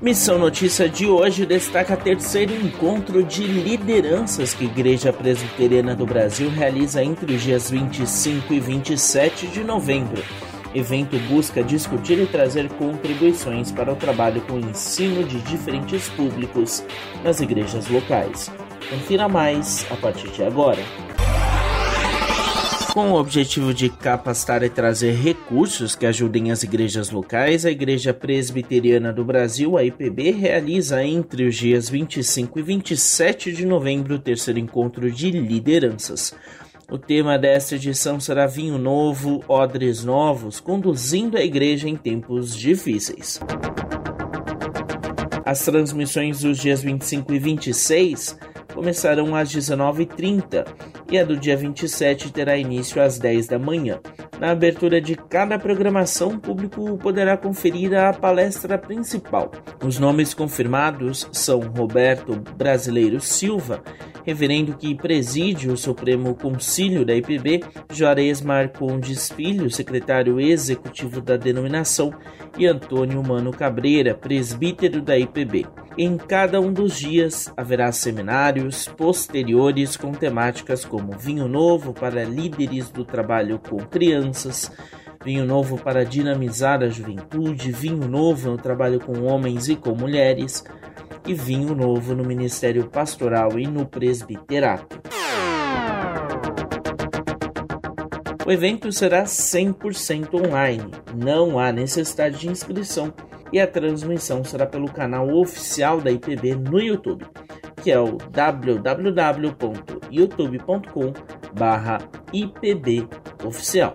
Missão Notícia de hoje destaca terceiro encontro de lideranças que a Igreja Presbiteriana do Brasil realiza entre os dias 25 e 27 de novembro. Evento busca discutir e trazer contribuições para o trabalho com o ensino de diferentes públicos nas igrejas locais. Confira mais a partir de agora. Com o objetivo de capacitar e trazer recursos que ajudem as igrejas locais, a Igreja Presbiteriana do Brasil, a IPB, realiza entre os dias 25 e 27 de novembro o terceiro encontro de lideranças. O tema desta edição será Vinho Novo, Odres Novos, conduzindo a igreja em tempos difíceis. As transmissões dos dias 25 e 26 começarão às 19h30 e a do dia 27 terá início às 10 da manhã. Na abertura de cada programação, o público poderá conferir a palestra principal. Os nomes confirmados são Roberto Brasileiro Silva, reverendo que preside o Supremo Concílio da IPB, Juarez Marcondes Filho, secretário executivo da denominação, e Antônio Mano Cabreira, presbítero da IPB. Em cada um dos dias haverá seminários posteriores com temáticas como vinho novo para líderes do trabalho com crianças, vinho novo para dinamizar a juventude, vinho novo no trabalho com homens e com mulheres e vinho novo no ministério pastoral e no presbiterato. O evento será 100% online, não há necessidade de inscrição e a transmissão será pelo canal oficial da IPB no YouTube, que é o www.youtube.com/ipboficial.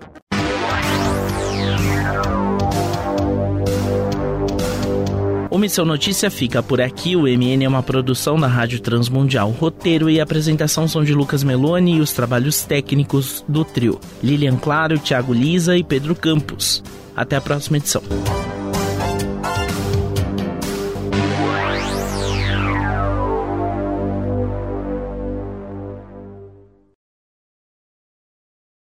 O Missão Notícia fica por aqui. O MN é uma produção da Rádio Transmundial. Roteiro e apresentação são de Lucas Meloni e os trabalhos técnicos do trio. Lilian Claro, Thiago Lisa e Pedro Campos. Até a próxima edição.